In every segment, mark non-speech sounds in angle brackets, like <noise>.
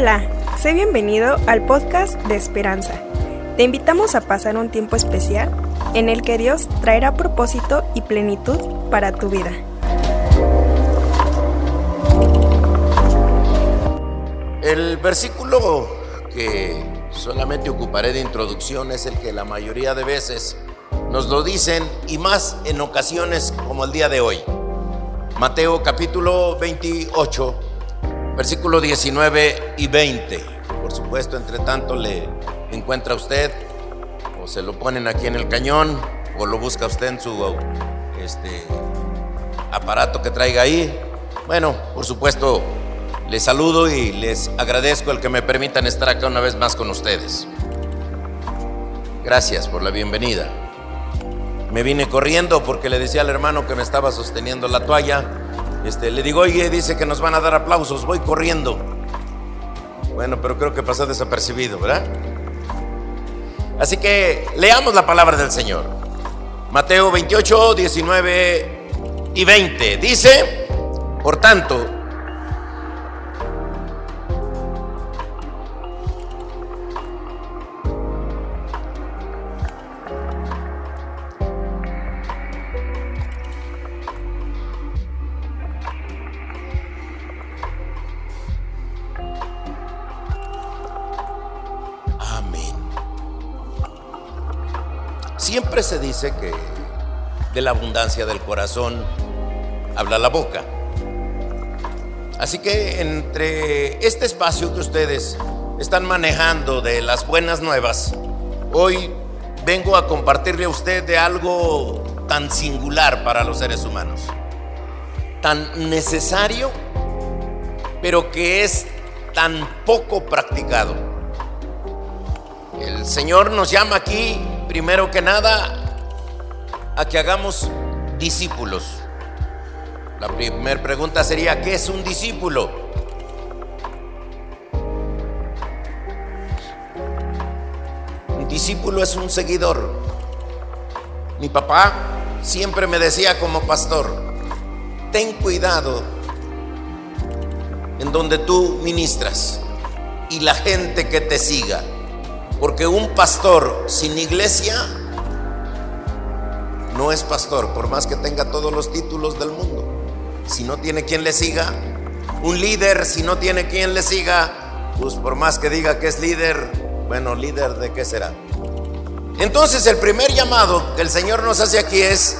Hola, sé bienvenido al podcast de Esperanza. Te invitamos a pasar un tiempo especial en el que Dios traerá propósito y plenitud para tu vida. El versículo que solamente ocuparé de introducción es el que la mayoría de veces nos lo dicen y más en ocasiones como el día de hoy. Mateo capítulo 28, versículo 19 y 20. Por supuesto, entre tanto le encuentra usted o se lo ponen aquí en el cañón o lo busca usted en su este, aparato que traiga ahí. Bueno, por supuesto, les saludo y les agradezco el que me permitan estar acá una vez más con ustedes. Gracias por la bienvenida. Me vine corriendo porque le decía al hermano que me estaba sosteniendo la toalla. Este, le digo, oye, dice que nos van a dar aplausos, voy corriendo. Bueno, pero creo que pasó desapercibido, ¿verdad? Así que leamos la palabra del Señor. Mateo 28, 19 y 20. Dice, por tanto, Siempre se dice que de la abundancia del corazón habla la boca. Así que entre este espacio que ustedes están manejando de las buenas nuevas, hoy vengo a compartirle a usted de algo tan singular para los seres humanos, tan necesario, pero que es tan poco practicado. El Señor nos llama aquí primero que nada, a que hagamos discípulos. La primera pregunta sería, ¿qué es un discípulo? Un discípulo es un seguidor. Mi papá siempre me decía como pastor, ten cuidado en donde tú ministras y la gente que te siga. Porque un pastor sin iglesia no es pastor, por más que tenga todos los títulos del mundo. Si no tiene quien le siga, un líder, si no tiene quien le siga, pues por más que diga que es líder, bueno, líder de qué será. Entonces el primer llamado que el Señor nos hace aquí es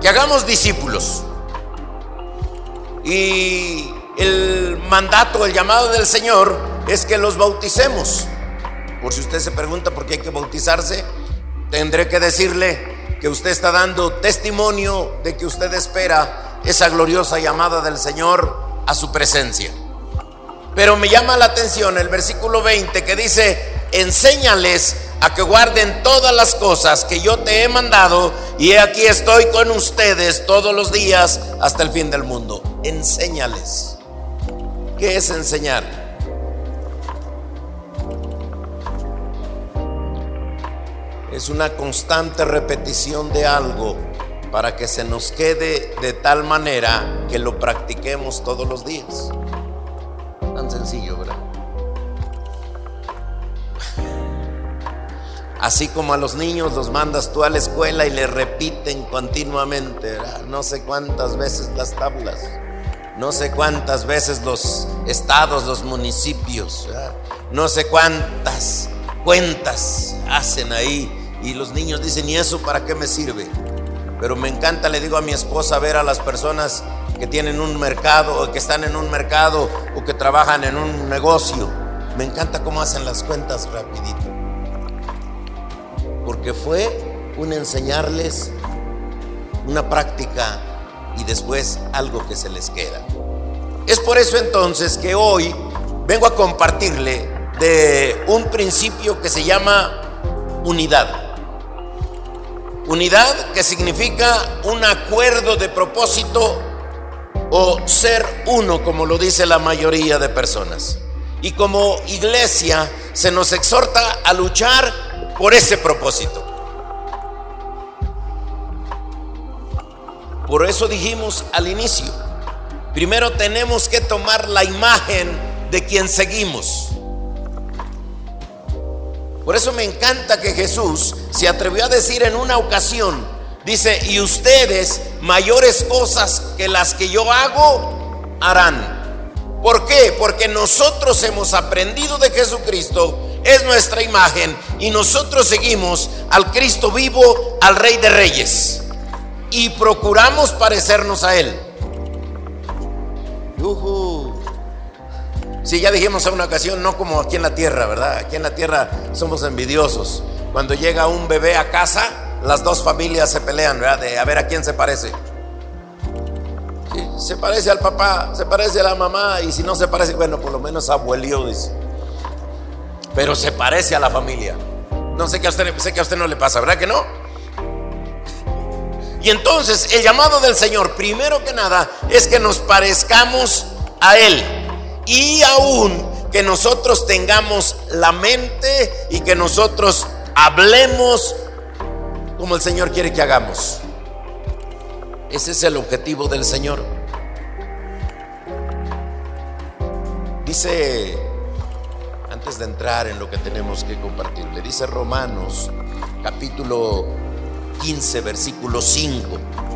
que hagamos discípulos. Y el mandato, el llamado del Señor es que los bauticemos. Por si usted se pregunta por qué hay que bautizarse, tendré que decirle que usted está dando testimonio de que usted espera esa gloriosa llamada del Señor a su presencia. Pero me llama la atención el versículo 20 que dice, enséñales a que guarden todas las cosas que yo te he mandado y aquí estoy con ustedes todos los días hasta el fin del mundo. Enséñales. ¿Qué es enseñar? Es una constante repetición de algo para que se nos quede de tal manera que lo practiquemos todos los días. Tan sencillo, ¿verdad? Así como a los niños los mandas tú a la escuela y le repiten continuamente, ¿verdad? no sé cuántas veces las tablas, no sé cuántas veces los estados, los municipios, no sé cuántas cuentas hacen ahí y los niños dicen, ¿y eso para qué me sirve? Pero me encanta, le digo a mi esposa, ver a las personas que tienen un mercado que están en un mercado o que trabajan en un negocio. Me encanta cómo hacen las cuentas rapidito. Porque fue un enseñarles una práctica y después algo que se les queda. Es por eso entonces que hoy vengo a compartirle de un principio que se llama unidad. Unidad que significa un acuerdo de propósito o ser uno, como lo dice la mayoría de personas. Y como iglesia se nos exhorta a luchar por ese propósito. Por eso dijimos al inicio, primero tenemos que tomar la imagen de quien seguimos. Por eso me encanta que Jesús se atrevió a decir en una ocasión, dice, y ustedes mayores cosas que las que yo hago harán. ¿Por qué? Porque nosotros hemos aprendido de Jesucristo, es nuestra imagen, y nosotros seguimos al Cristo vivo, al Rey de Reyes, y procuramos parecernos a Él. Si ya dijimos en una ocasión, no como aquí en la tierra, ¿verdad? Aquí en la tierra somos envidiosos. Cuando llega un bebé a casa, las dos familias se pelean, ¿verdad? De a ver a quién se parece. se parece al papá, se parece a la mamá, y si no se parece, bueno, por lo menos abuelio, dice. Pero se parece a la familia. No sé que a usted, sé que a usted no le pasa, ¿verdad que no? Y entonces el llamado del Señor, primero que nada, es que nos parezcamos a Él y aún que nosotros tengamos la mente y que nosotros hablemos como el Señor quiere que hagamos. Ese es el objetivo del Señor. Dice, antes de entrar en lo que tenemos que compartir, le dice Romanos capítulo 15, versículo 5.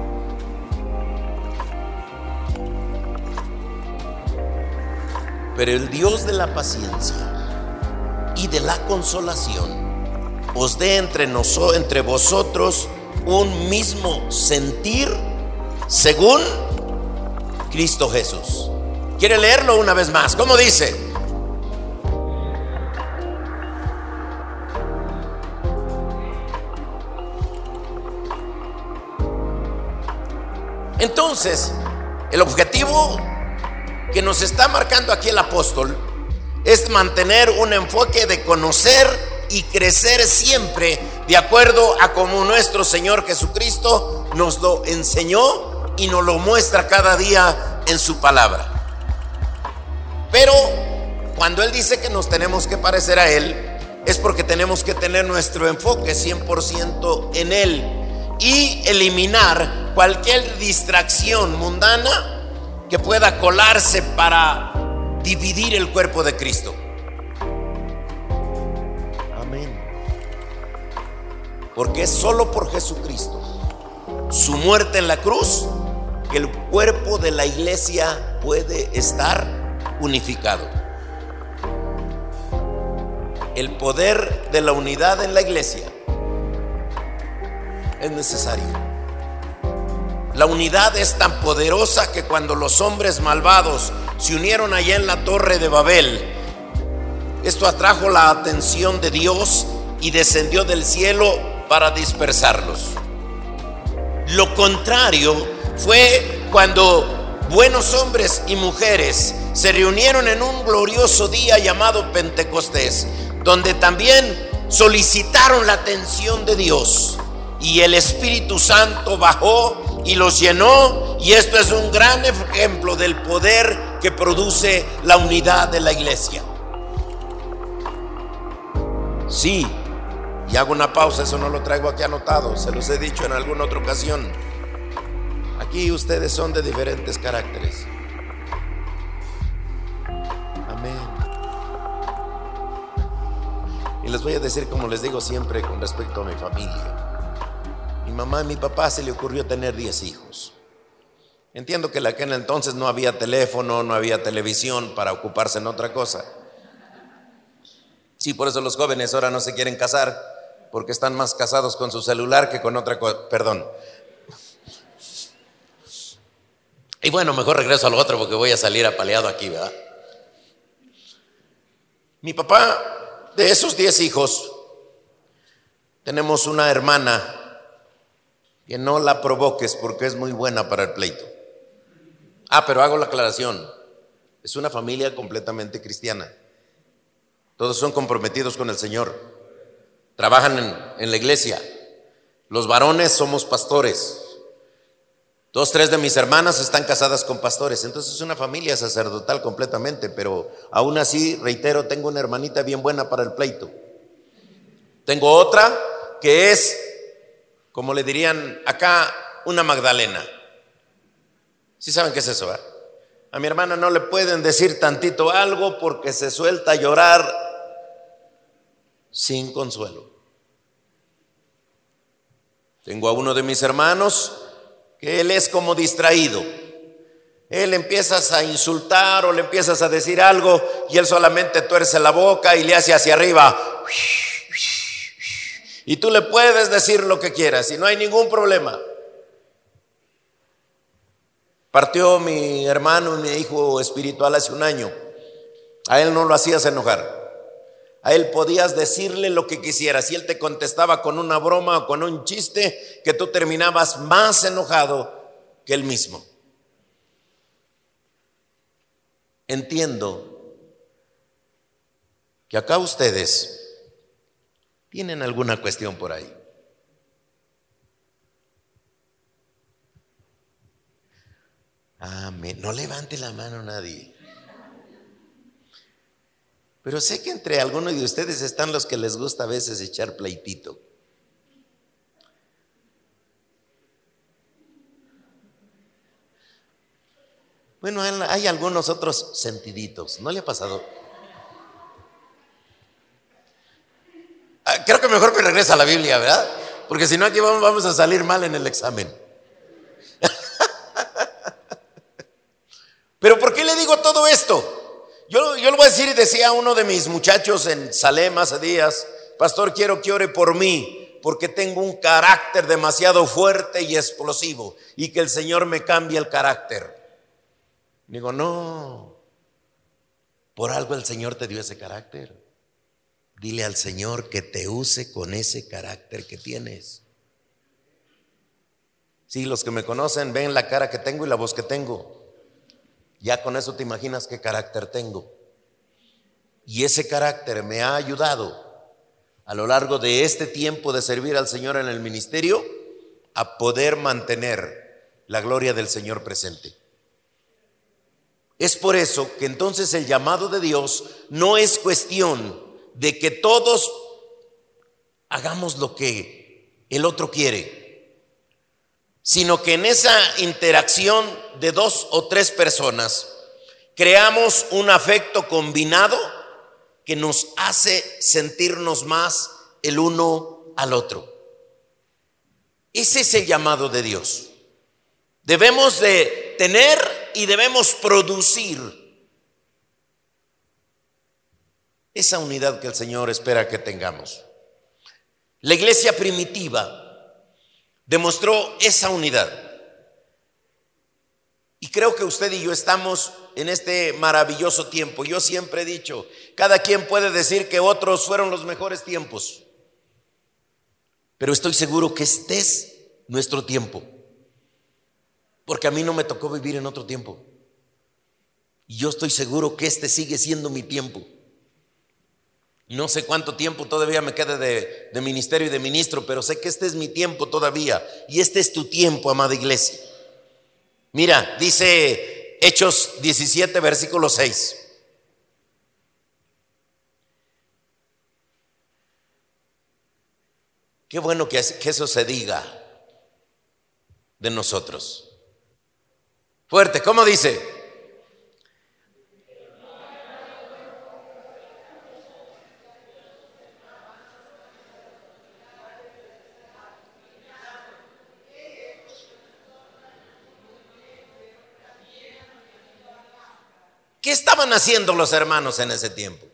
Pero el Dios de la paciencia y de la consolación os dé entre, nosotros, entre vosotros un mismo sentir según Cristo Jesús. ¿Quiere leerlo una vez más? ¿Cómo dice? Entonces, el objetivo que nos está marcando aquí el apóstol es mantener un enfoque de conocer y crecer siempre de acuerdo a como nuestro Señor Jesucristo nos lo enseñó y nos lo muestra cada día en su palabra. Pero cuando Él dice que nos tenemos que parecer a Él, es porque tenemos que tener nuestro enfoque 100% en Él y eliminar cualquier distracción mundana que pueda colarse para dividir el cuerpo de Cristo. Amén. Porque es solo por Jesucristo, su muerte en la cruz, que el cuerpo de la iglesia puede estar unificado. El poder de la unidad en la iglesia es necesario. La unidad es tan poderosa que cuando los hombres malvados se unieron allá en la torre de Babel, esto atrajo la atención de Dios y descendió del cielo para dispersarlos. Lo contrario fue cuando buenos hombres y mujeres se reunieron en un glorioso día llamado Pentecostés, donde también solicitaron la atención de Dios y el Espíritu Santo bajó y los llenó. Y esto es un gran ejemplo del poder que produce la unidad de la iglesia. Sí, y hago una pausa, eso no lo traigo aquí anotado, se los he dicho en alguna otra ocasión. Aquí ustedes son de diferentes caracteres. Amén. Y les voy a decir como les digo siempre con respecto a mi familia mi mamá y mi papá se le ocurrió tener 10 hijos. Entiendo que en aquel entonces no había teléfono, no había televisión para ocuparse en otra cosa. Sí, por eso los jóvenes ahora no se quieren casar, porque están más casados con su celular que con otra cosa. Perdón. Y bueno, mejor regreso a lo otro porque voy a salir apaleado aquí, ¿verdad? Mi papá, de esos 10 hijos, tenemos una hermana que no la provoques porque es muy buena para el pleito. Ah, pero hago la aclaración. Es una familia completamente cristiana. Todos son comprometidos con el Señor. Trabajan en, la iglesia. Los varones somos pastores. Dos, tres de mis hermanas están casadas con pastores. Entonces es una familia sacerdotal completamente. Pero aún así, reitero, tengo una hermanita bien buena para el pleito. Tengo otra que es como le dirían acá, una Magdalena. ¿Sí saben qué es eso? A mi hermana no le pueden decir tantito algo porque se suelta a llorar sin consuelo. Tengo a uno de mis hermanos que él es como distraído. Él empiezas a insultar o le empiezas a decir algo y él solamente tuerce la boca y le hace hacia arriba. Y tú le puedes decir lo que quieras y no hay ningún problema. Partió mi hermano mi hijo espiritual hace un año. A él no lo hacías enojar. A él podías decirle lo que quisieras y él te contestaba con una broma o con un chiste que tú terminabas más enojado que él mismo. Entiendo que acá ustedes tienen alguna cuestión por ahí. Amén. No levante la mano nadie. Pero sé que entre algunos de ustedes están los que les gusta a veces echar pleitito. Bueno, hay algunos otros sentiditos. ¿No le ha pasado? Creo que mejor que regrese a la Biblia, ¿verdad? Porque si no aquí vamos a salir mal en el examen. <laughs> Pero ¿por qué le digo todo esto? Yo, yo lo voy a decir y decía uno de mis muchachos en Salem hace días, pastor, quiero que ore por mí, porque tengo un carácter demasiado fuerte y explosivo, y que el Señor me cambie el carácter. Digo, no, por algo el Señor te dio ese carácter. Dile al Señor que te use con ese carácter que tienes. Sí, los que me conocen ven la cara que tengo y la voz que tengo. Ya con eso te imaginas qué carácter tengo. Y ese carácter me ha ayudado a lo largo de este tiempo de servir al Señor en el ministerio a poder mantener la gloria del Señor presente. Es por eso que entonces el llamado de Dios no es cuestión de que todos hagamos lo que el otro quiere sino que en esa interacción de dos o tres personas creamos un afecto combinado que nos hace sentirnos más el uno al otro. Ese es el llamado de Dios. Debemos de tener y debemos producir esa unidad que el Señor espera que tengamos. La iglesia primitiva demostró esa unidad. Y creo que usted y yo estamos en este maravilloso tiempo. Yo siempre he dicho, cada quien puede decir que otros fueron los mejores tiempos, pero estoy seguro que este es nuestro tiempo, porque a mí no me tocó vivir en otro tiempo. Y yo estoy seguro que este sigue siendo mi tiempo. No sé cuánto tiempo todavía me queda de, ministerio y de ministro, pero sé que este es mi tiempo todavía. Y este es tu tiempo, amada iglesia. Mira, dice Hechos 17, versículo 6. Qué bueno que, que eso se diga de nosotros. Fuerte, ¿cómo dice? Estaban haciendo los hermanos en ese tiempo?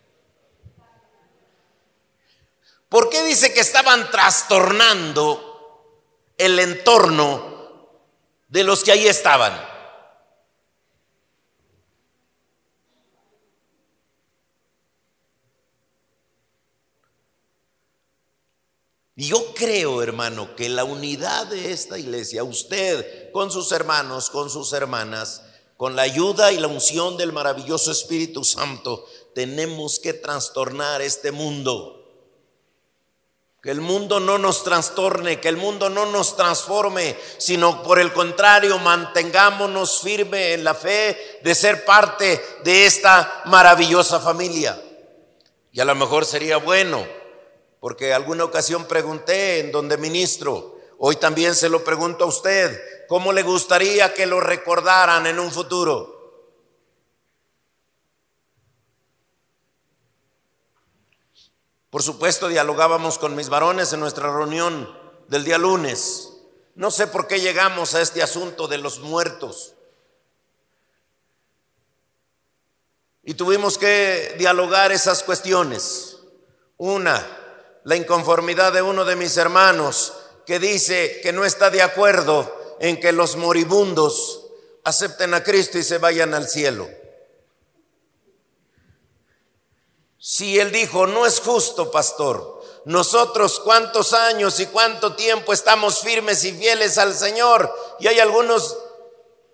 ¿Por qué dice que estaban trastornando el entorno de los que ahí estaban? Yo creo, hermano, que la unidad de esta iglesia, usted con sus hermanos, con sus hermanas, con la ayuda y la unción del maravilloso Espíritu Santo, tenemos que trastornar este mundo. Que el mundo no nos trastorne, que el mundo no nos transforme, sino por el contrario, mantengámonos firme en la fe de ser parte de esta maravillosa familia. Y a lo mejor sería bueno, porque alguna ocasión pregunté en donde ministro, hoy también se lo pregunto a usted, como le gustaría que lo recordaran en un futuro. Por supuesto, dialogábamos con mis varones en nuestra reunión del día lunes. No sé por qué llegamos a este asunto de los muertos. Y tuvimos que dialogar esas cuestiones. Una, la inconformidad de uno de mis hermanos que dice que no está de acuerdo en que los moribundos acepten a Cristo y se vayan al cielo. Si él dijo, no es justo, pastor, nosotros cuántos años y cuánto tiempo estamos firmes y fieles al Señor y hay algunos,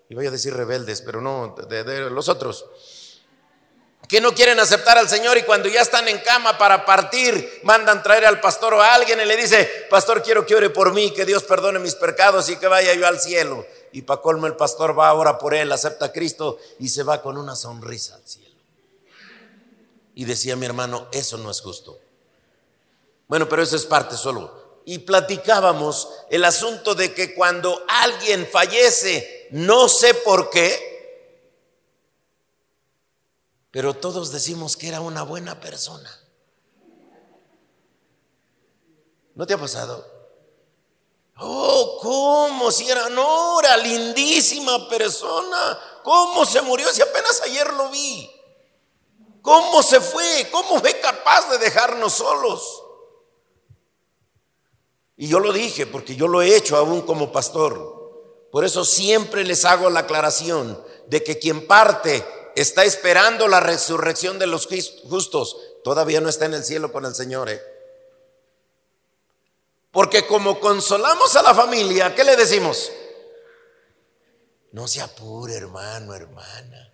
y voy a decir rebeldes, pero no de, los otros, que no quieren aceptar al Señor y cuando ya están en cama para partir, mandan traer al pastor o a alguien y le dice, pastor, quiero que ore por mí, que Dios perdone mis pecados y que vaya yo al cielo. Y para colmo el pastor va ahora por él, acepta a Cristo y se va con una sonrisa al cielo. Y decía mi hermano, eso no es justo. Bueno, pero eso es parte solo. Y platicábamos el asunto de que cuando alguien fallece, no sé por qué, pero todos decimos que era una buena persona. ¿No te ha pasado? Oh, ¿cómo? Si era, no, era lindísima persona. ¿Cómo se murió si apenas ayer lo vi? ¿Cómo se fue? ¿Cómo fue capaz de dejarnos solos? Y yo lo dije porque yo lo he hecho aún como pastor. Por eso siempre les hago la aclaración de que quien parte está esperando la resurrección de los justos, todavía no está en el cielo con el Señor. ¿eh? Porque como consolamos a la familia, ¿qué le decimos? No se apure, hermano, hermana.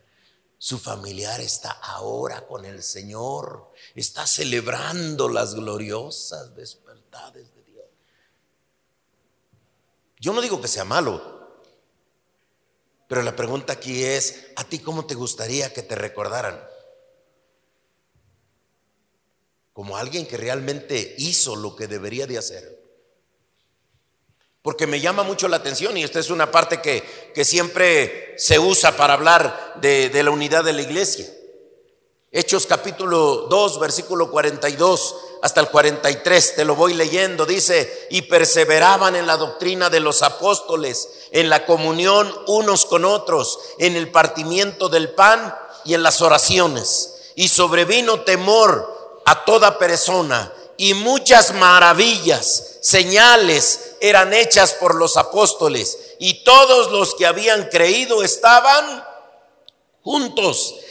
Su familiar está ahora con el Señor, está celebrando las gloriosas despertades de Dios. Yo no digo que sea malo, pero la pregunta aquí es, ¿a ti cómo te gustaría que te recordaran? Como alguien que realmente hizo lo que debería de hacer. Porque me llama mucho la atención y esta es una parte que, que siempre se usa para hablar de, de la unidad de la iglesia. Hechos capítulo 2, versículo 42 hasta el 43, te lo voy leyendo, dice, y perseveraban en la doctrina de los apóstoles, en la comunión unos con otros, en el partimiento del pan y en las oraciones. Y sobrevino temor a toda persona y muchas maravillas, señales eran hechas por los apóstoles y todos los que habían creído estaban juntos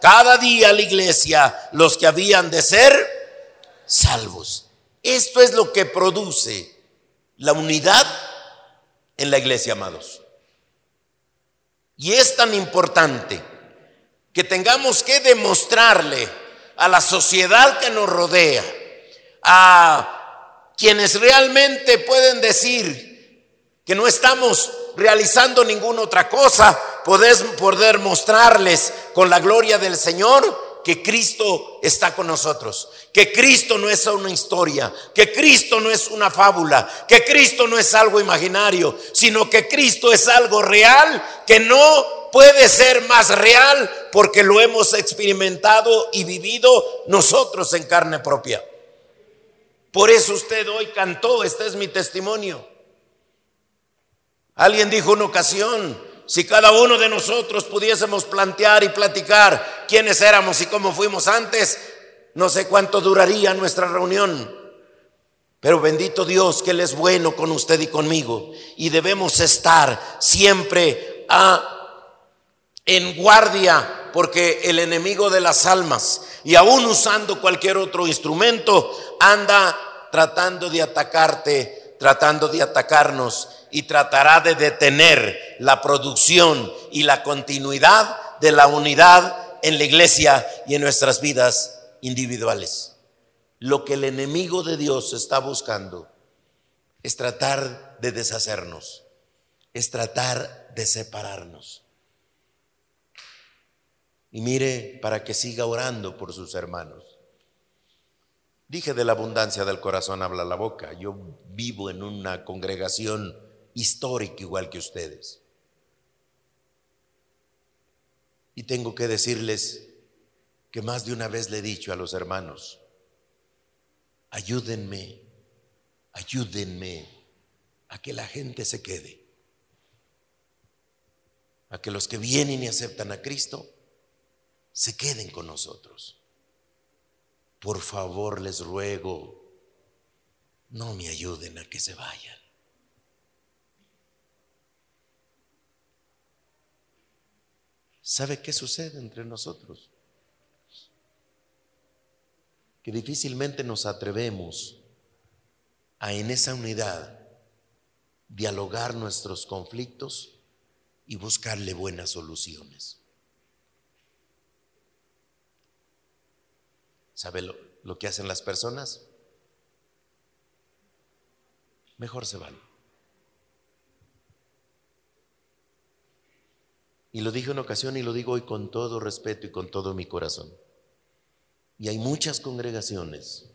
cada día la iglesia los que habían de ser salvos. Esto es lo que produce la unidad en la iglesia, amados. Y es tan importante que tengamos que demostrarle a la sociedad que nos rodea, a quienes realmente pueden decir que no estamos realizando ninguna otra cosa, podés poder mostrarles con la gloria del Señor que Cristo está con nosotros, que Cristo no es una historia, que Cristo no es una fábula, que Cristo no es algo imaginario, sino que Cristo es algo real que no puede ser más real porque lo hemos experimentado y vivido nosotros en carne propia. Por eso usted hoy cantó, este es mi testimonio. Alguien dijo una ocasión, si cada uno de nosotros pudiésemos plantear y platicar quiénes éramos y cómo fuimos antes, no sé cuánto duraría nuestra reunión. Pero bendito Dios que Él es bueno con usted y conmigo. Y debemos estar siempre en guardia porque el enemigo de las almas, y aún usando cualquier otro instrumento, anda tratando de atacarte, tratando de atacarnos y tratará de detener la producción y la continuidad de la unidad en la iglesia y en nuestras vidas individuales. lo que el enemigo de Dios está buscando es tratar de deshacernos, es tratar de separarnos. Y mire, para que siga orando por sus hermanos. Dije de la abundancia del corazón habla la boca. Yo vivo en una congregación histórica igual que ustedes. Y tengo que decirles que más de una vez le he dicho a los hermanos, ayúdenme, ayúdenme a que la gente se quede, a que los que vienen y aceptan a Cristo se queden con nosotros. Por favor, les ruego, no me ayuden a que se vayan. ¿Sabe qué sucede entre nosotros? Que difícilmente nos atrevemos a en esa unidad dialogar nuestros conflictos y buscarle buenas soluciones. ¿Sabe lo, que hacen las personas? Mejor se van. Y lo dije en ocasión y lo digo hoy con todo respeto y con todo mi corazón. Y hay muchas congregaciones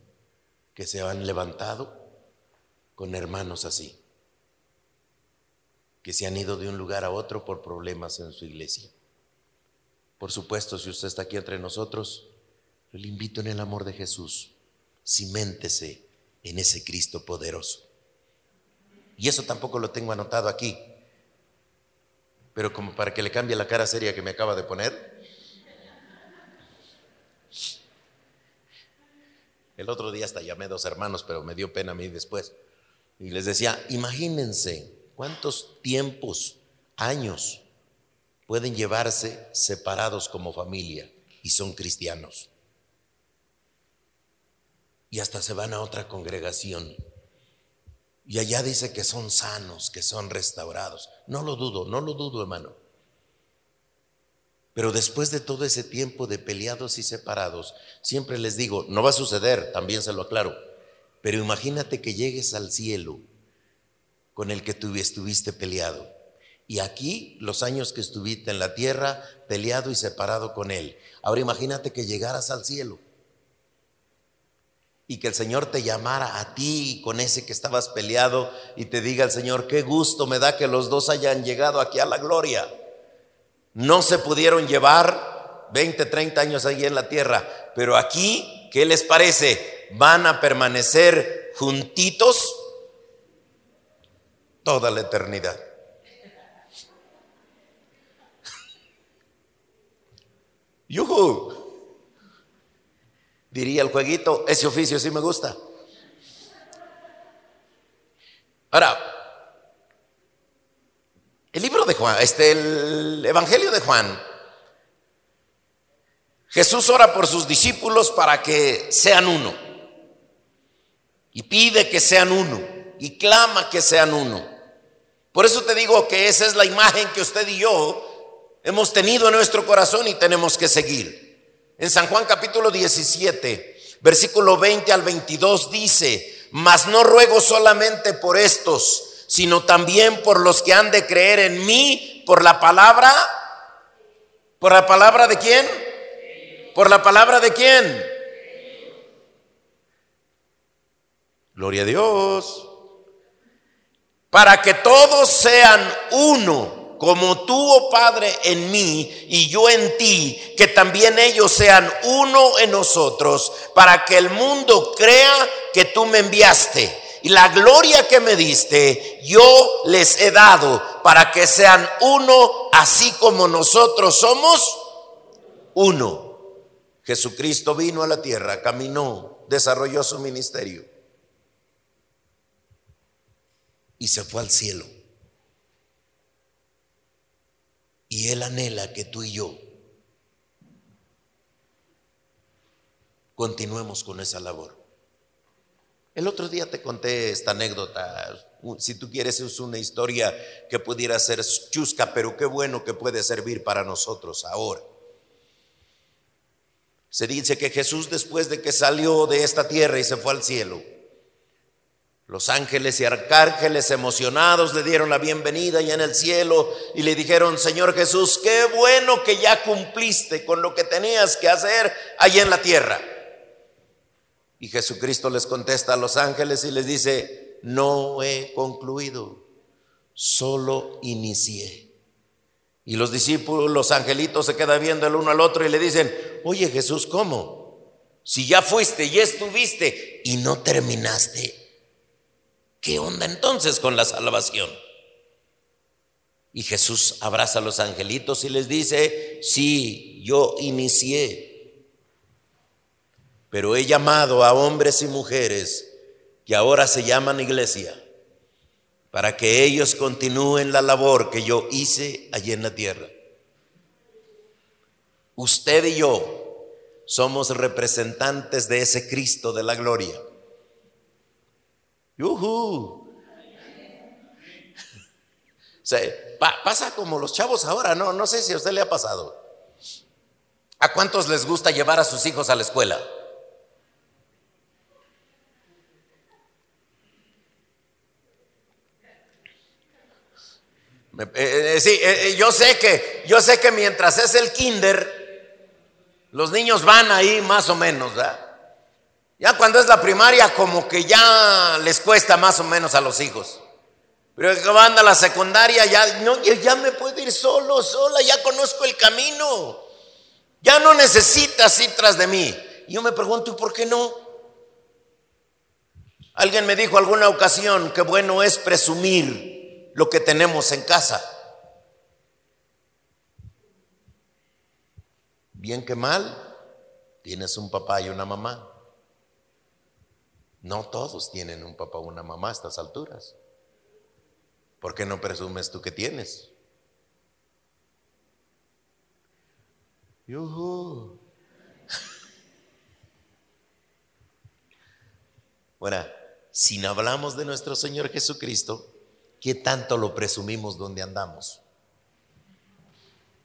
que se han levantado con hermanos así, que se han ido de un lugar a otro por problemas en su iglesia. Por supuesto, si usted está aquí entre nosotros, le invito en el amor de Jesús, ciméntese en ese Cristo poderoso. Y eso tampoco lo tengo anotado aquí, pero como para que le cambie la cara seria que me acaba de poner. El otro día hasta llamé a dos hermanos, pero me dio pena a mí después. Y les decía, imagínense cuántos tiempos, años pueden llevarse separados como familia y son cristianos y hasta se van a otra congregación. Y allá dice que son sanos, que son restaurados. No lo dudo, no lo dudo, hermano. Pero después de todo ese tiempo de peleados y separados, siempre les digo, no va a suceder, también se lo aclaro, pero imagínate que llegues al cielo con el que tú estuviste peleado. Y aquí los años que estuviste en la tierra peleado y separado con él. Ahora imagínate que llegaras al cielo y que el Señor te llamara a ti con ese que estabas peleado y te diga el Señor, qué gusto me da que los dos hayan llegado aquí a la gloria. No se pudieron llevar 20, 30 años ahí en la tierra, pero aquí, ¿qué les parece? Van a permanecer juntitos toda la eternidad. <laughs> Yuhu. Diría el jueguito, ese oficio sí me gusta. Ahora, el libro de Juan, este, el Evangelio de Juan, Jesús ora por sus discípulos para que sean uno. Y pide que sean uno. Y clama que sean uno. Por eso te digo que esa es la imagen que usted y yo hemos tenido en nuestro corazón y tenemos que seguir. En San Juan capítulo 17, versículo 20 al 22 dice, mas no ruego solamente por estos, sino también por los que han de creer en mí por la palabra. ¿Por la palabra de quién? ¿Por la palabra de quién? Gloria a Dios. Para que todos sean uno como tú, oh Padre, en mí y yo en ti, que también ellos sean uno en nosotros, para que el mundo crea que tú me enviaste. Y la gloria que me diste, yo les he dado, para que sean uno, así como nosotros somos uno. Jesucristo vino a la tierra, caminó, desarrolló su ministerio y se fue al cielo. Y Él anhela que tú y yo continuemos con esa labor. El otro día te conté esta anécdota. Si tú quieres, es una historia que pudiera ser chusca, pero qué bueno que puede servir para nosotros ahora. Se dice que Jesús después de que salió de esta tierra y se fue al cielo, los ángeles y arcángeles emocionados le dieron la bienvenida y en el cielo y le dijeron, Señor Jesús, qué bueno que ya cumpliste con lo que tenías que hacer allí en la tierra. Y Jesucristo les contesta a los ángeles y les dice, no he concluido, solo inicié. Y los discípulos, los angelitos se quedan viendo el uno al otro y le dicen, oye Jesús, ¿cómo? Si ya fuiste, ya estuviste y no terminaste. ¿Qué onda entonces con la salvación? Y Jesús abraza a los angelitos y les dice, sí, yo inicié, pero he llamado a hombres y mujeres que ahora se llaman iglesia para que ellos continúen la labor que yo hice allí en la tierra. Usted y yo somos representantes de ese Cristo de la gloria. ¡Yuhu! pasa como los chavos ahora, no, no sé si a usted le ha pasado. ¿A cuántos les gusta llevar a sus hijos a la escuela? Eh, eh, sí, eh, yo sé que yo sé que mientras es el kinder, los niños van ahí más o menos, ¿verdad? Ya cuando es la primaria, como que ya les cuesta más o menos a los hijos. Pero que van a la secundaria, ya, no, ya me puedo ir solo, sola, ya conozco el camino. Ya no necesitas ir tras de mí. Yo me pregunto, ¿y por qué no? Alguien me dijo alguna ocasión que bueno es presumir lo que tenemos en casa. Bien que mal, tienes un papá y una mamá. No todos tienen un papá o una mamá a estas alturas. ¿Por qué no presumes tú que tienes? Bueno, si no hablamos de nuestro Señor Jesucristo, ¿Qué tanto lo presumimos donde andamos?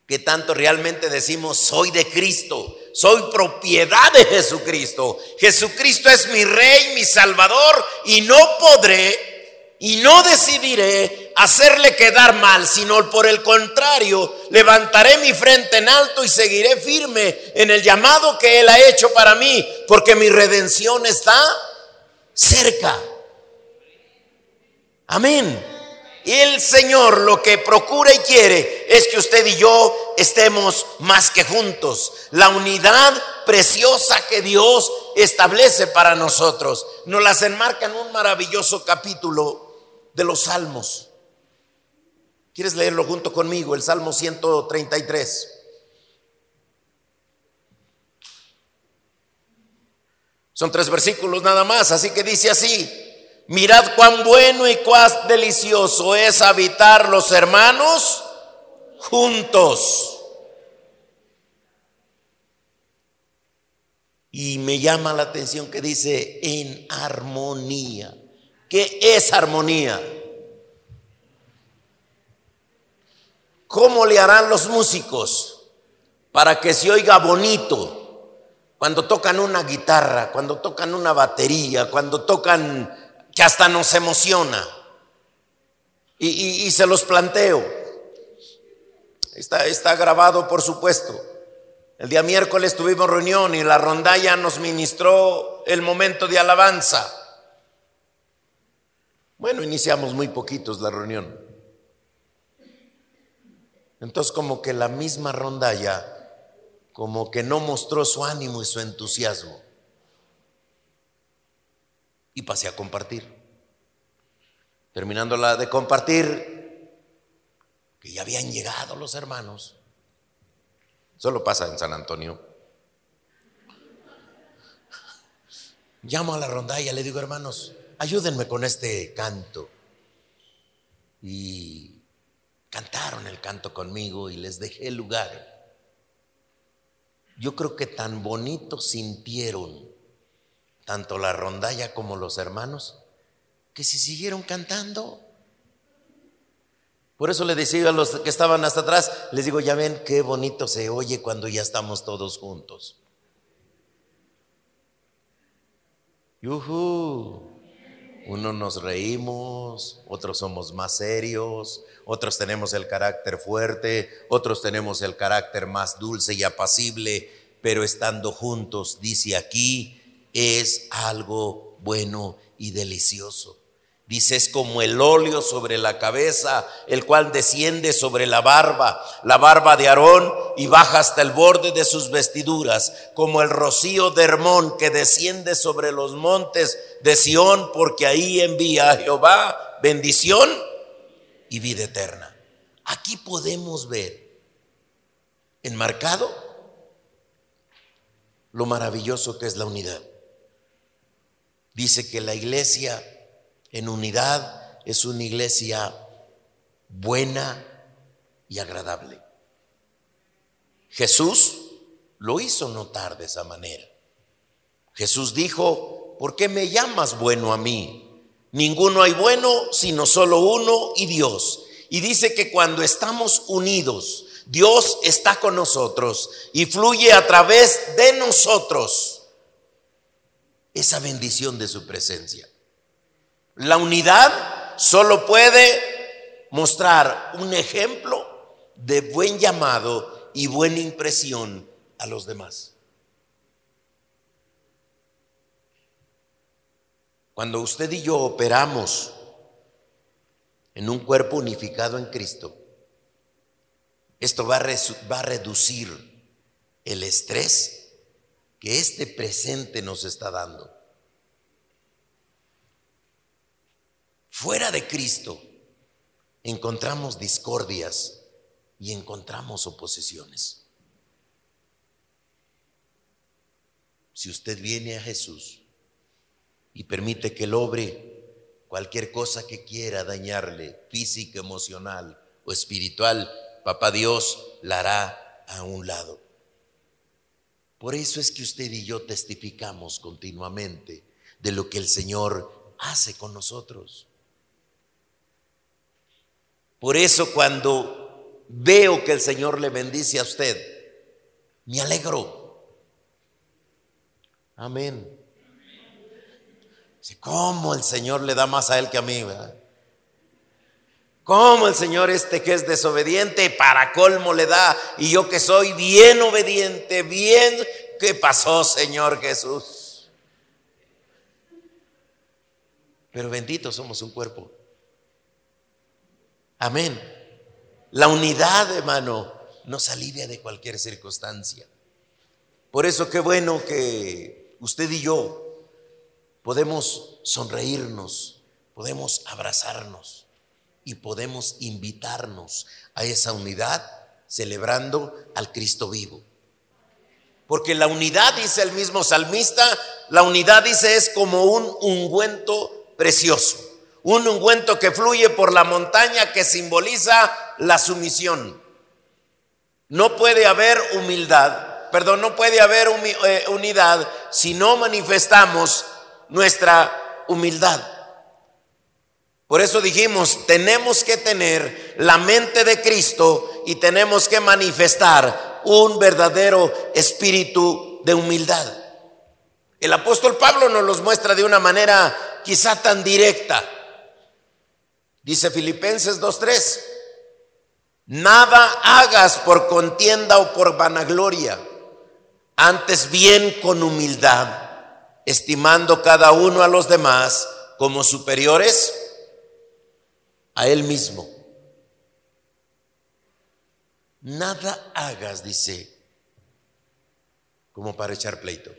¿Qué tanto realmente decimos, soy de Cristo, soy propiedad de Jesucristo? Jesucristo es mi rey, mi salvador, y no podré y no decidiré hacerle quedar mal, sino por el contrario, levantaré mi frente en alto y seguiré firme en el llamado que Él ha hecho para mí, porque mi redención está cerca. Amén. El Señor lo que procura y quiere es que usted y yo estemos más que juntos. La unidad preciosa que Dios establece para nosotros nos las enmarca en un maravilloso capítulo de los Salmos. ¿Quieres leerlo junto conmigo? El Salmo 133. Son tres versículos nada más, así que dice así. Mirad cuán bueno y cuán delicioso es habitar los hermanos juntos. Y me llama la atención que dice en armonía. ¿Qué es armonía? ¿Cómo le harán los músicos para que se oiga bonito cuando tocan una guitarra, cuando tocan una batería, cuando tocan que hasta nos emociona. Y, se los planteo. Está, está grabado, por supuesto. El día miércoles tuvimos reunión y la rondalla nos ministró el momento de alabanza. Bueno, iniciamos muy poquitos la reunión. Entonces como que la misma rondalla, como que no mostró su ánimo y su entusiasmo y pasé a compartir. Terminando la de compartir, que ya habían llegado los hermanos. Solo pasa en San Antonio. Llamo a la rondalla, le digo, hermanos, ayúdenme con este canto. Y cantaron el canto conmigo y les dejé el lugar. Yo creo que tan bonito sintieron tanto la rondalla como los hermanos, que se siguieron cantando. Por eso le decía a los que estaban hasta atrás, les digo, ya ven qué bonito se oye cuando ya estamos todos juntos. Yuhu. Unos nos reímos, otros somos más serios, otros tenemos el carácter fuerte, otros tenemos el carácter más dulce y apacible, pero estando juntos, dice aquí, es algo bueno y delicioso. Dice, es como el óleo sobre la cabeza, el cual desciende sobre la barba, la barba de Aarón, y baja hasta el borde de sus vestiduras, como el rocío de Hermón que desciende sobre los montes de Sión, porque ahí envía a Jehová bendición y vida eterna. Aquí podemos ver enmarcado lo maravilloso que es la unidad. Dice que la iglesia en unidad es una iglesia buena y agradable. Jesús lo hizo notar de esa manera. Jesús dijo, ¿por qué me llamas bueno a mí? Ninguno hay bueno, sino solo uno y Dios. Y dice que cuando estamos unidos, Dios está con nosotros y fluye a través de nosotros esa bendición de su presencia. La unidad solo puede mostrar un ejemplo de buen llamado y buena impresión a los demás. Cuando usted y yo operamos en un cuerpo unificado en Cristo, esto va a, va a reducir el estrés que este presente nos está dando. Fuera de Cristo encontramos discordias y encontramos oposiciones. Si usted viene a Jesús y permite que él obre cualquier cosa que quiera dañarle, física, emocional o espiritual, papá Dios la hará a un lado. Por eso es que usted y yo testificamos continuamente de lo que el Señor hace con nosotros. Por eso cuando veo que el Señor le bendice a usted, me alegro. Amén. ¿Cómo el Señor le da más a él que a mí? ¿verdad? ¿Cómo el Señor este que es desobediente para colmo le da y yo que soy bien obediente, bien, ¿qué pasó Señor Jesús? Pero bendito somos un cuerpo. Amén. La unidad, hermano, nos alivia de cualquier circunstancia. Por eso qué bueno que usted y yo podemos sonreírnos, podemos abrazarnos y podemos invitarnos a esa unidad celebrando al Cristo vivo. Porque la unidad, dice el mismo salmista, la unidad dice es como un ungüento precioso un ungüento que fluye por la montaña que simboliza la sumisión. No puede haber humildad, perdón, no puede haber eh, unidad si no manifestamos nuestra humildad. Por eso dijimos, tenemos que tener la mente de Cristo y tenemos que manifestar un verdadero espíritu de humildad. El apóstol Pablo nos los muestra de una manera quizá tan directa. Dice Filipenses 2.3, nada hagas por contienda o por vanagloria, antes bien con humildad, estimando cada uno a los demás como superiores a él mismo. Nada hagas, dice, como para echar pleito.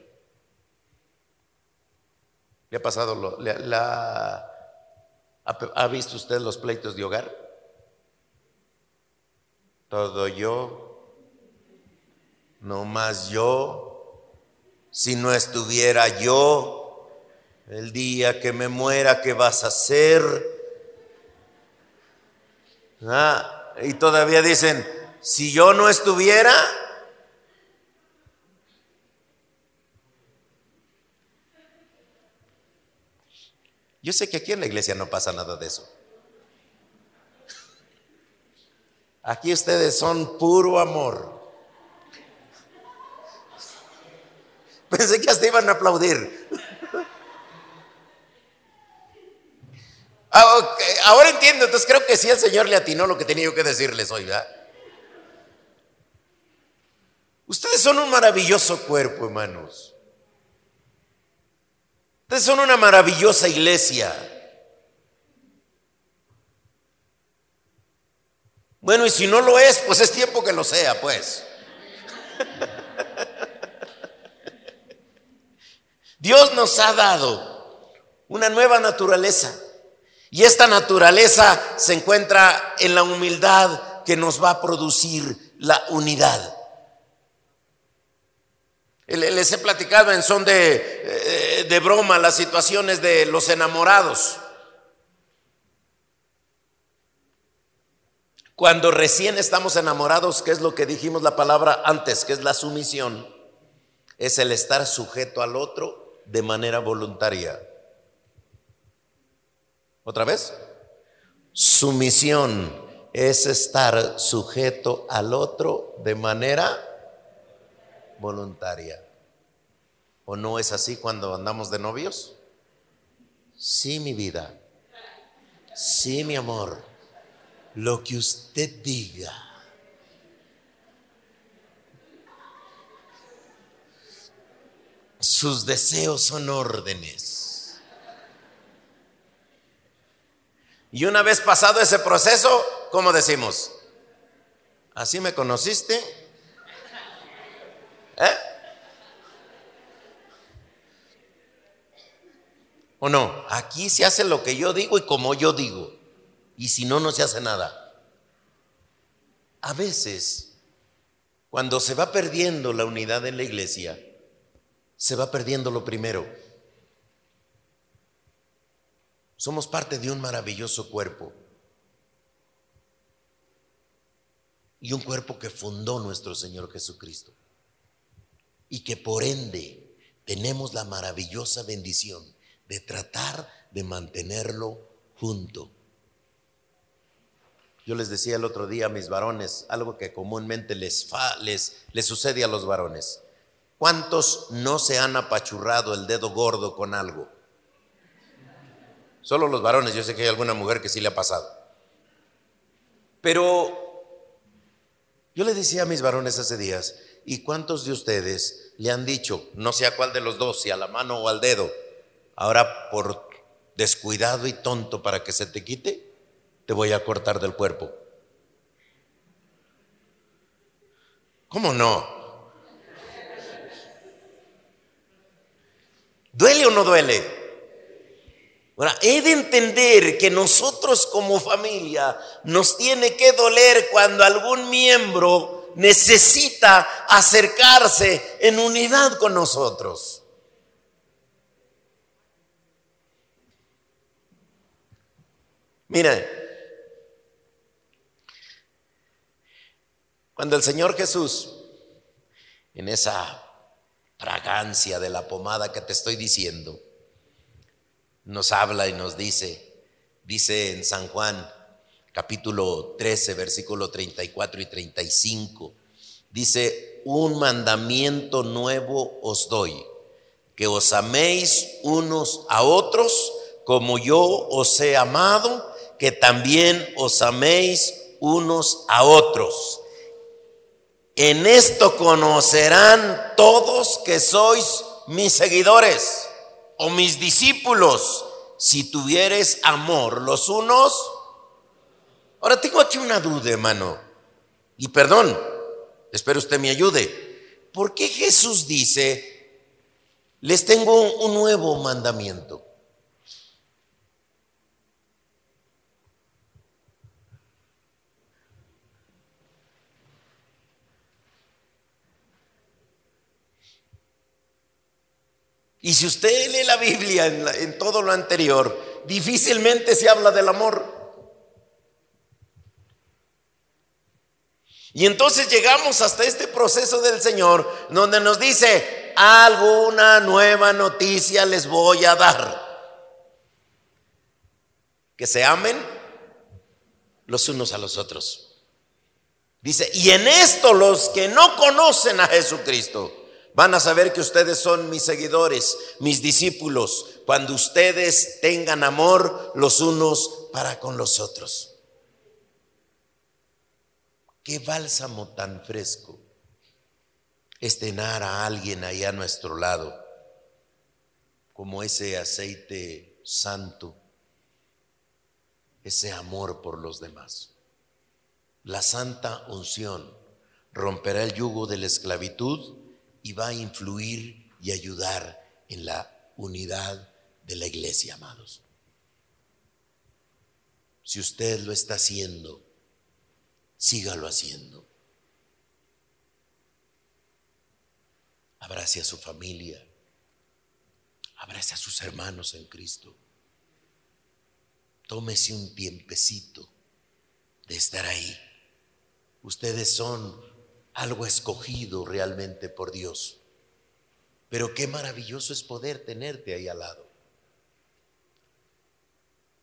¿Le ha pasado lo, la, ¿Ha, visto usted los pleitos de hogar? Todo yo, no más yo, si no estuviera yo, el día que me muera, ¿qué vas a hacer? Ah, y todavía dicen, si yo no estuviera, Yo sé que aquí en la iglesia no pasa nada de eso. Aquí ustedes son puro amor. Pensé que hasta iban a aplaudir. Ah, Ahora entiendo, entonces creo que sí el Señor le atinó lo que tenía yo que decirles hoy. Ustedes son un maravilloso cuerpo, hermanos. Ustedes son una maravillosa iglesia. Bueno, y si no lo es, pues es tiempo que lo sea, pues. <laughs> Dios nos ha dado una nueva naturaleza. Y esta naturaleza se encuentra en la humildad que nos va a producir la unidad. Les he platicado en son de, eh, de broma las situaciones de los enamorados. Cuando recién estamos enamorados, ¿qué es lo que dijimos la palabra antes? Que es la sumisión. Es el estar sujeto al otro de manera voluntaria. ¿Otra vez? Sumisión es estar sujeto al otro de manera voluntaria. ¿O no es así cuando andamos de novios? Sí, mi vida. Sí, mi amor. Lo que usted diga. Sus deseos son órdenes. Y una vez pasado ese proceso, ¿cómo decimos? ¿Así me conociste? ¿Eh? ¿O no? Aquí se hace lo que yo digo y como yo digo. Y si no, no se hace nada. A veces, cuando se va perdiendo la unidad en la iglesia, se va perdiendo lo primero. Somos parte de un maravilloso cuerpo. Y un cuerpo que fundó nuestro Señor Jesucristo. Y que por ende tenemos la maravillosa bendición de tratar de mantenerlo junto. Yo les decía el otro día a mis varones algo que comúnmente les, les, les sucede a los varones. ¿Cuántos no se han apachurrado el dedo gordo con algo? Solo los varones, yo sé que hay alguna mujer que sí le ha pasado. Pero yo le decía a mis varones hace días, ¿y cuántos de ustedes le han dicho, no sé a cuál de los dos, si a la mano o al dedo, ahora por descuidado y tonto para que se te quite, te voy a cortar del cuerpo? ¿Cómo no? ¿Duele o no duele? Ahora, he de entender que nosotros como familia nos tiene que doler cuando algún miembro necesita acercarse en unidad con nosotros. Miren, cuando el Señor Jesús, en esa fragancia de la pomada que te estoy diciendo, nos habla y nos dice, dice en San Juan capítulo 13, versículo 34 y 35, dice, un mandamiento nuevo os doy, que os améis unos a otros como yo os he amado, que también os améis unos a otros. En esto conocerán todos que sois mis seguidores o mis discípulos, si tuvieres amor los unos. Ahora tengo aquí una duda, hermano. Y perdón, espero usted me ayude. ¿Por qué Jesús dice, les tengo un nuevo mandamiento? Y si usted lee la Biblia en, todo lo anterior, difícilmente se habla del amor. Y entonces llegamos hasta este proceso del Señor donde nos dice, alguna nueva noticia les voy a dar. Que se amen los unos a los otros. Dice, y en esto los que no conocen a Jesucristo Van a saber que ustedes son mis seguidores, mis discípulos, cuando ustedes tengan amor los unos para con los otros. Qué bálsamo tan fresco estenar a alguien ahí a nuestro lado, como ese aceite santo, ese amor por los demás. La santa unción romperá el yugo de la esclavitud y va a influir y ayudar en la unidad de la iglesia, amados. Si usted lo está haciendo, sígalo haciendo. Abrace a su familia, abrace a sus hermanos en Cristo. Tómese un tiempecito de estar ahí. Ustedes son algo escogido realmente por Dios. Pero qué maravilloso es poder tenerte ahí al lado.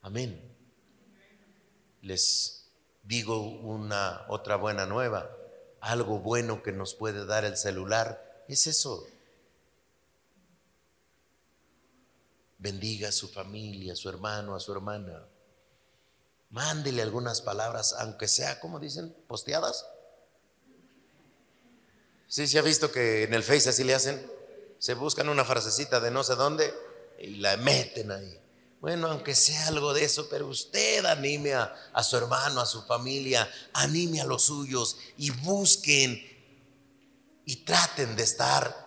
Amén. Les digo una otra buena nueva. Algo bueno que nos puede dar el celular es eso. Bendiga a su familia, a su hermano, a su hermana. Mándele algunas palabras, aunque sea, como dicen, posteadas. Sí, se ha visto que en el Face así le hacen. Se buscan una frasecita de no sé dónde y la meten ahí. Bueno, aunque sea algo de eso, pero usted anime a, a, su hermano, a su familia, anime a los suyos y busquen y traten de estar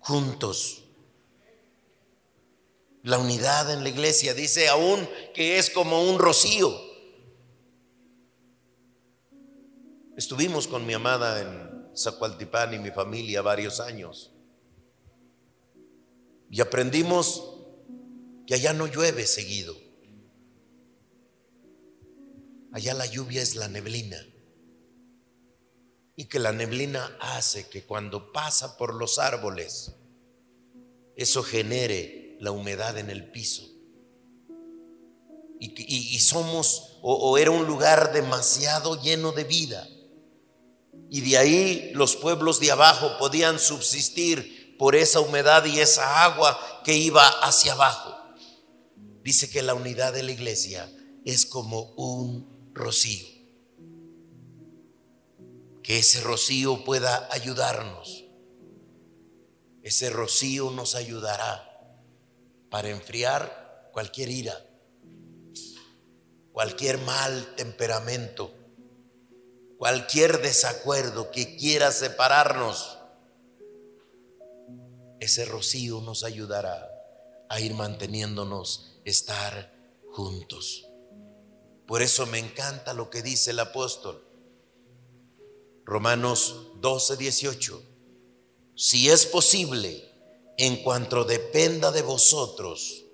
juntos. La unidad en la iglesia dice aún que es como un rocío. Estuvimos con mi amada en Zacualtipán y mi familia varios años. Y aprendimos que allá no llueve seguido. Allá la lluvia es la neblina. Y que la neblina hace que cuando pasa por los árboles, eso genere la humedad en el piso. Y, somos, o era un lugar demasiado lleno de vida y de ahí los pueblos de abajo podían subsistir por esa humedad y esa agua que iba hacia abajo. Dice que la unidad de la iglesia es como un rocío. Que ese rocío pueda ayudarnos. Ese rocío nos ayudará para enfriar cualquier ira, cualquier mal temperamento cualquier desacuerdo que quiera separarnos, ese rocío nos ayudará a ir manteniéndonos, estar juntos. Por eso me encanta lo que dice el apóstol. Romanos 12, 18. Si es posible, en cuanto dependa de vosotros,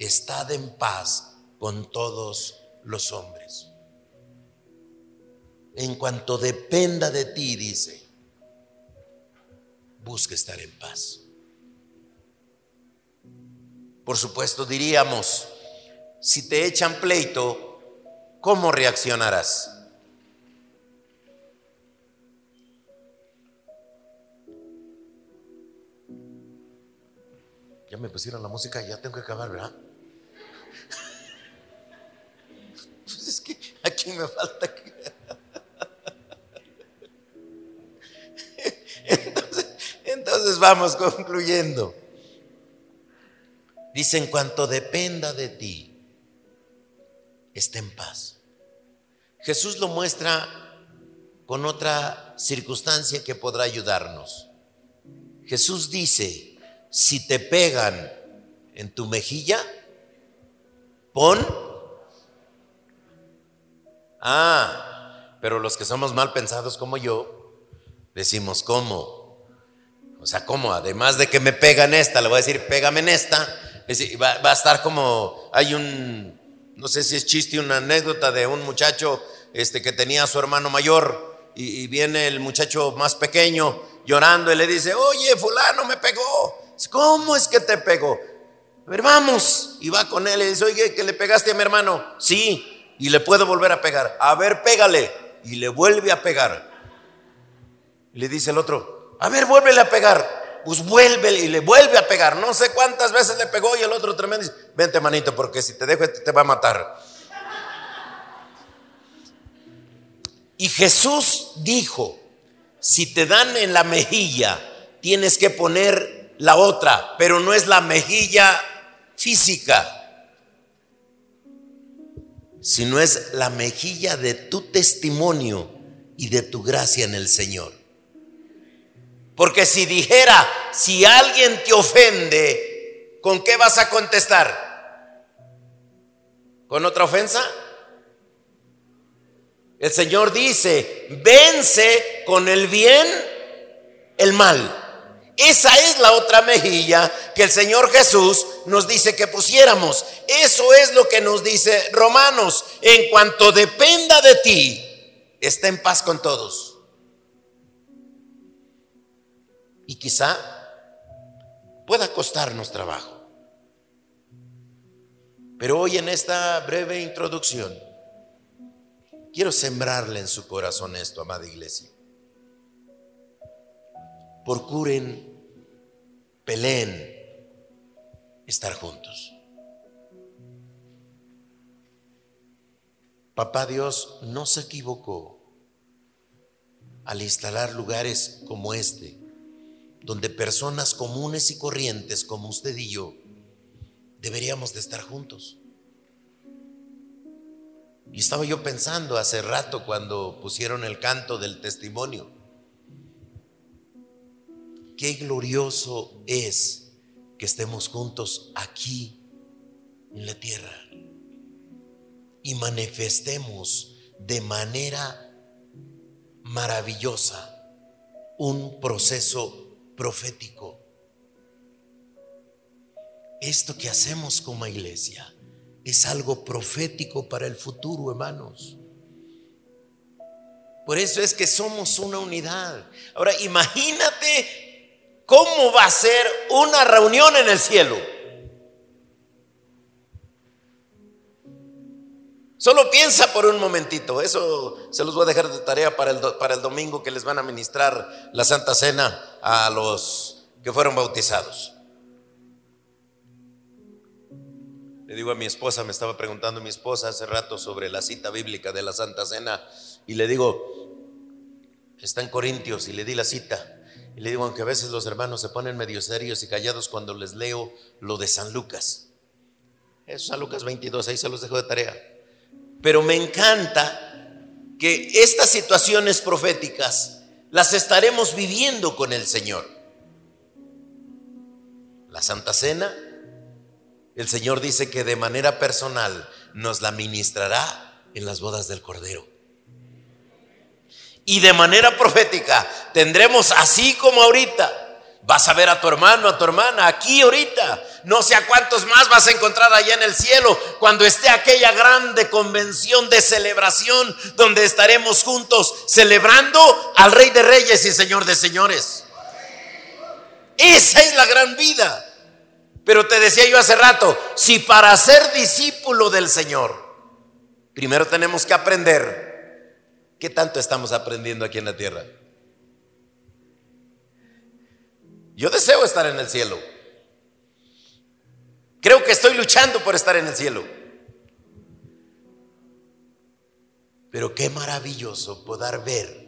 estad en paz con todos los hombres en cuanto dependa de ti, dice, busca estar en paz. Por supuesto, diríamos, si te echan pleito, ¿cómo reaccionarás? Ya me pusieron la música, ya tengo que acabar, ¿verdad? <laughs> Pues es que aquí me falta que... Vamos <laughs> concluyendo. Dice, en cuanto dependa de ti, esté en paz. Jesús lo muestra con otra circunstancia que podrá ayudarnos. Jesús dice, si te pegan en tu mejilla, pon... Ah, pero los que somos mal pensados como yo, decimos, ¿cómo? O sea, ¿cómo? Además de que me pegan esta, le voy a decir, pégame en esta. Va, a estar como, hay un, no sé si es chiste, una anécdota de un muchacho este, que tenía a su hermano mayor y, viene el muchacho más pequeño llorando y le dice, oye, fulano me pegó. ¿Cómo es que te pegó? A ver, vamos. Y va con él y dice, oye, que le pegaste a mi hermano. Sí, y le puedo volver a pegar. A ver, pégale. Y le vuelve a pegar. Y le dice el otro, A ver, vuélvele a pegar. Pues vuelve y le vuelve a pegar. No sé cuántas veces le pegó y el otro tremendo dice, vente manito, porque si te dejo este te va a matar. Y Jesús dijo, si te dan en la mejilla, tienes que poner la otra, pero no es la mejilla física, sino es la mejilla de tu testimonio y de tu gracia en el Señor. Porque si dijera, si alguien te ofende, ¿con qué vas a contestar? ¿Con otra ofensa? El Señor dice, vence con el bien el mal. Esa es la otra mejilla que el Señor Jesús nos dice que pusiéramos. Eso es lo que nos dice Romanos. En cuanto dependa de ti, está en paz con todos. Y quizá pueda costarnos trabajo. Pero hoy en esta breve introducción, quiero sembrarle en su corazón esto, amada iglesia procuren, peleen estar juntos. Papá Dios no se equivocó al instalar lugares como este, donde personas comunes y corrientes como usted y yo deberíamos de estar juntos. Y estaba yo pensando hace rato cuando pusieron el canto del testimonio qué glorioso es que estemos juntos aquí en la tierra y manifestemos de manera maravillosa un proceso profético. Esto que hacemos como iglesia es algo profético para el futuro, hermanos. Por eso es que somos una unidad. Ahora, imagínate ¿Cómo va a ser una reunión en el cielo? Solo piensa por un momentito, eso se los voy a dejar de tarea para el, para el domingo que les van a ministrar la Santa Cena a los que fueron bautizados. Le digo a mi esposa, me estaba preguntando mi esposa hace rato sobre la cita bíblica de la Santa Cena y le digo, está en Corintios y le di la cita. Y le digo, aunque a veces los hermanos se ponen medio serios y callados cuando les leo lo de San Lucas. Es San Lucas 22, ahí se los dejo de tarea. Pero me encanta que estas situaciones proféticas las estaremos viviendo con el Señor. La Santa Cena, el Señor dice que de manera personal nos la ministrará en las bodas del Cordero. Y de manera profética tendremos así como ahorita. Vas a ver a tu hermano, a tu hermana, aquí ahorita. No sé a cuántos más vas a encontrar allá en el cielo cuando esté aquella grande convención de celebración donde estaremos juntos celebrando al Rey de Reyes y Señor de Señores. Esa es la gran vida. Pero te decía yo hace rato, si para ser discípulo del Señor, primero tenemos que aprender ¿Qué tanto estamos aprendiendo aquí en la tierra? Yo deseo estar en el cielo. Creo que estoy luchando por estar en el cielo. Pero qué maravilloso poder ver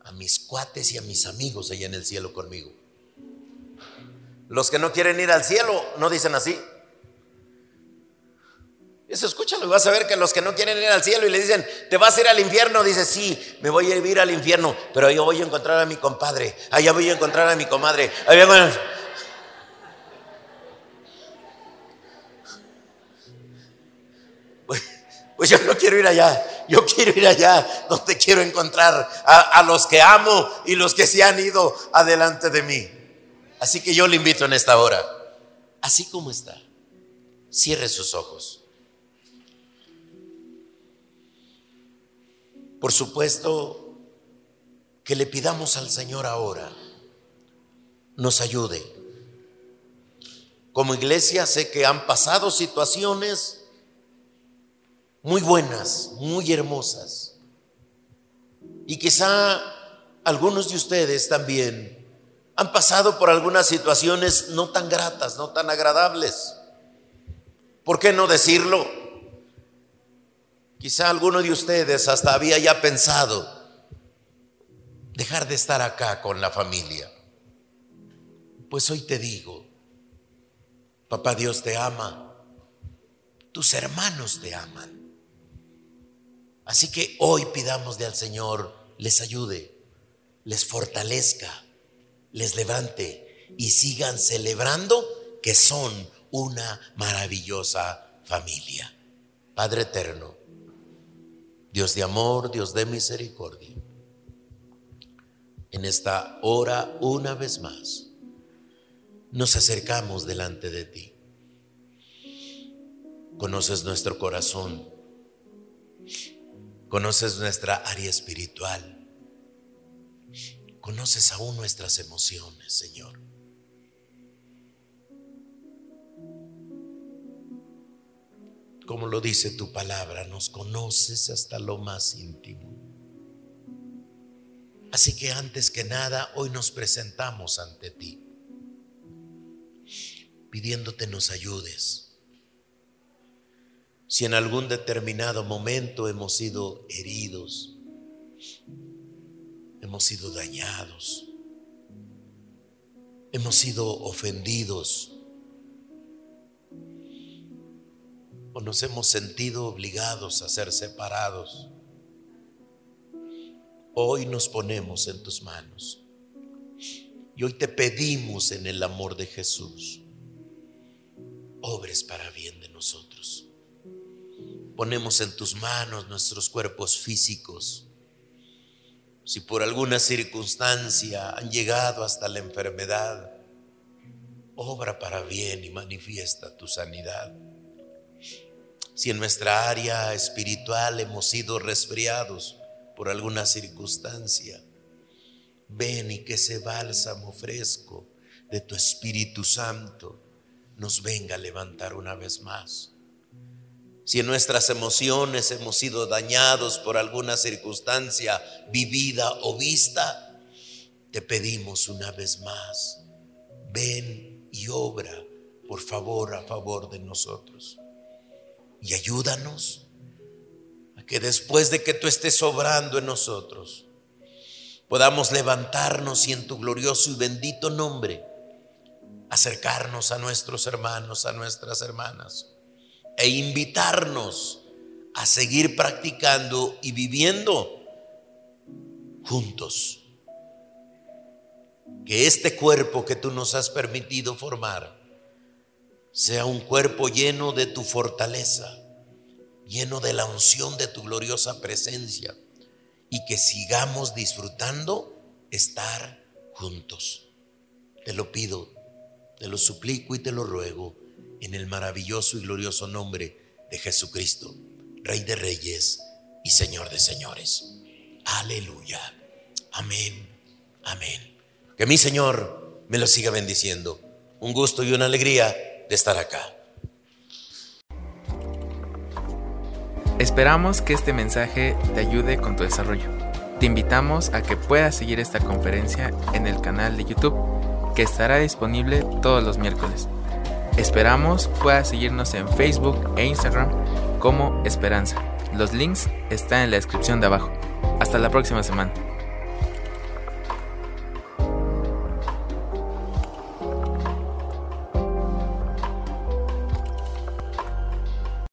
a mis cuates y a mis amigos allá en el cielo conmigo. Los que no quieren ir al cielo no dicen así. Eso escúchalo, vas a ver que los que no quieren ir al cielo y le dicen, te vas a ir al infierno, dice, sí, me voy a ir al infierno, pero yo voy a encontrar a mi compadre, allá voy a encontrar a mi comadre. <laughs> Pues, pues, yo no quiero ir allá, yo quiero ir allá donde quiero encontrar a, a los que amo y los que se han ido adelante de mí. Así que yo le invito en esta hora, así como está, cierre sus ojos. Por supuesto que le pidamos al Señor ahora nos ayude. Como iglesia sé que han pasado situaciones muy buenas, muy hermosas. Y quizá algunos de ustedes también han pasado por algunas situaciones no tan gratas, no tan agradables. ¿Por qué no decirlo? Quizá alguno de ustedes hasta había ya pensado dejar de estar acá con la familia. Pues hoy te digo, papá Dios te ama, tus hermanos te aman. Así que hoy pidamosle al Señor les ayude, les fortalezca, les levante y sigan celebrando que son una maravillosa familia. Padre eterno, Dios de amor, Dios de misericordia, en esta hora una vez más nos acercamos delante de ti. Conoces nuestro corazón, conoces nuestra área espiritual, conoces aún nuestras emociones, Señor. Como lo dice tu palabra, nos conoces hasta lo más íntimo. Así que antes que nada, hoy nos presentamos ante ti pidiéndote nos ayudes. Si en algún determinado momento hemos sido heridos, hemos sido dañados, hemos sido ofendidos nos hemos sentido obligados a ser separados, hoy nos ponemos en tus manos. Y hoy te pedimos en el amor de Jesús obres para bien de nosotros. Ponemos en tus manos nuestros cuerpos físicos. Si por alguna circunstancia han llegado hasta la enfermedad, obra para bien y manifiesta tu sanidad. Si en nuestra área espiritual hemos sido resfriados por alguna circunstancia, ven y que ese bálsamo fresco de tu Espíritu Santo nos venga a levantar una vez más. Si en nuestras emociones hemos sido dañados por alguna circunstancia vivida o vista, te pedimos una vez más, ven y obra, por favor, a favor de nosotros. Y ayúdanos a que después de que tú estés obrando en nosotros, podamos levantarnos y en tu glorioso y bendito nombre, acercarnos a nuestros hermanos, a nuestras hermanas e invitarnos a seguir practicando y viviendo juntos. Que este cuerpo que tú nos has permitido formar sea un cuerpo lleno de tu fortaleza, lleno de la unción de tu gloriosa presencia y que sigamos disfrutando estar juntos. Te lo pido te lo suplico y te lo ruego en el maravilloso y glorioso nombre de Jesucristo, Rey de Reyes y Señor de Señores. Aleluya. Amén. Amén. Que mi Señor me lo siga bendiciendo. Un gusto y una alegría de estar acá. Esperamos que este mensaje te ayude con tu desarrollo. Te invitamos a que puedas seguir esta conferencia en el canal de YouTube que estará disponible todos los miércoles. Esperamos puedas seguirnos en Facebook e Instagram como Esperanza. Los links están en la descripción de abajo. Hasta la próxima semana.